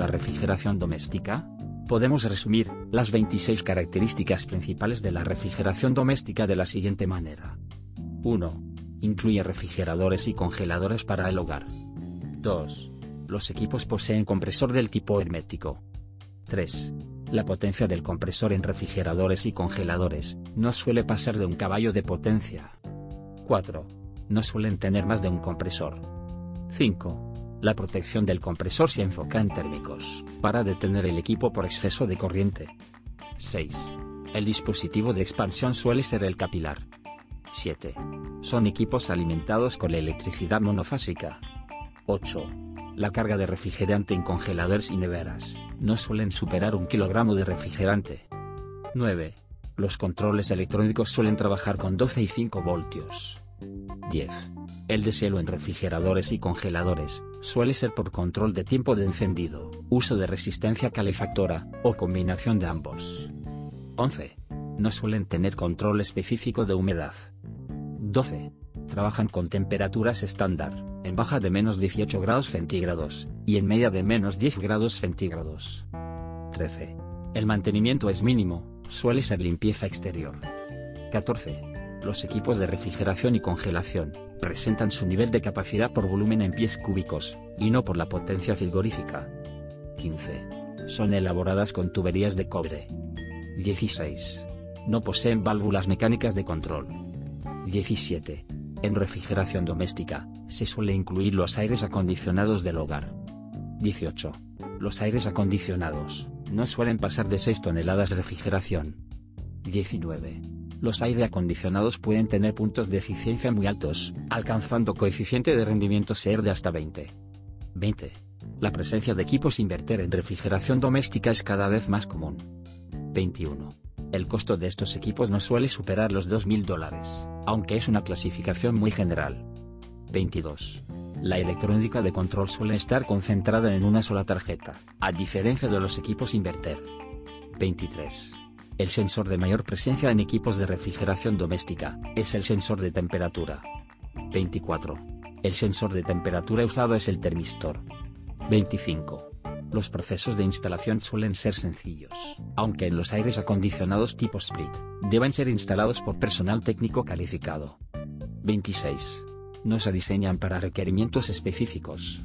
la refrigeración doméstica? Podemos resumir las 26 características principales de la refrigeración doméstica de la siguiente manera. 1. Incluye refrigeradores y congeladores para el hogar. 2. Los equipos poseen compresor del tipo hermético. 3. La potencia del compresor en refrigeradores y congeladores no suele pasar de un caballo de potencia. 4. No suelen tener más de un compresor. 5. La protección del compresor se enfoca en térmicos, para detener el equipo por exceso de corriente. 6. El dispositivo de expansión suele ser el capilar. 7. Son equipos alimentados con la electricidad monofásica. 8. La carga de refrigerante en congeladores y neveras no suelen superar un kilogramo de refrigerante. 9. Los controles electrónicos suelen trabajar con 12 y 5 voltios. 10. El deshielo en refrigeradores y congeladores suele ser por control de tiempo de encendido, uso de resistencia calefactora, o combinación de ambos. 11. No suelen tener control específico de humedad. 12. Trabajan con temperaturas estándar, en baja de menos 18 grados centígrados, y en media de menos 10 grados centígrados. 13. El mantenimiento es mínimo, suele ser limpieza exterior. 14. Los equipos de refrigeración y congelación presentan su nivel de capacidad por volumen en pies cúbicos, y no por la potencia frigorífica. 15. Son elaboradas con tuberías de cobre. 16. No poseen válvulas mecánicas de control. 17. En refrigeración doméstica, se suele incluir los aires acondicionados del hogar. 18. Los aires acondicionados no suelen pasar de 6 toneladas de refrigeración. 19. Los aire acondicionados pueden tener puntos de eficiencia muy altos, alcanzando coeficiente de rendimiento SEER de hasta 20. 20. La presencia de equipos inverter en refrigeración doméstica es cada vez más común. 21. El costo de estos equipos no suele superar los 2.000 dólares, aunque es una clasificación muy general. 22. La electrónica de control suele estar concentrada en una sola tarjeta, a diferencia de los equipos inverter. 23. El sensor de mayor presencia en equipos de refrigeración doméstica, es el sensor de temperatura. 24. El sensor de temperatura usado es el termistor. 25. Los procesos de instalación suelen ser sencillos, aunque en los aires acondicionados tipo split, deben ser instalados por personal técnico calificado. 26. No se diseñan para requerimientos específicos.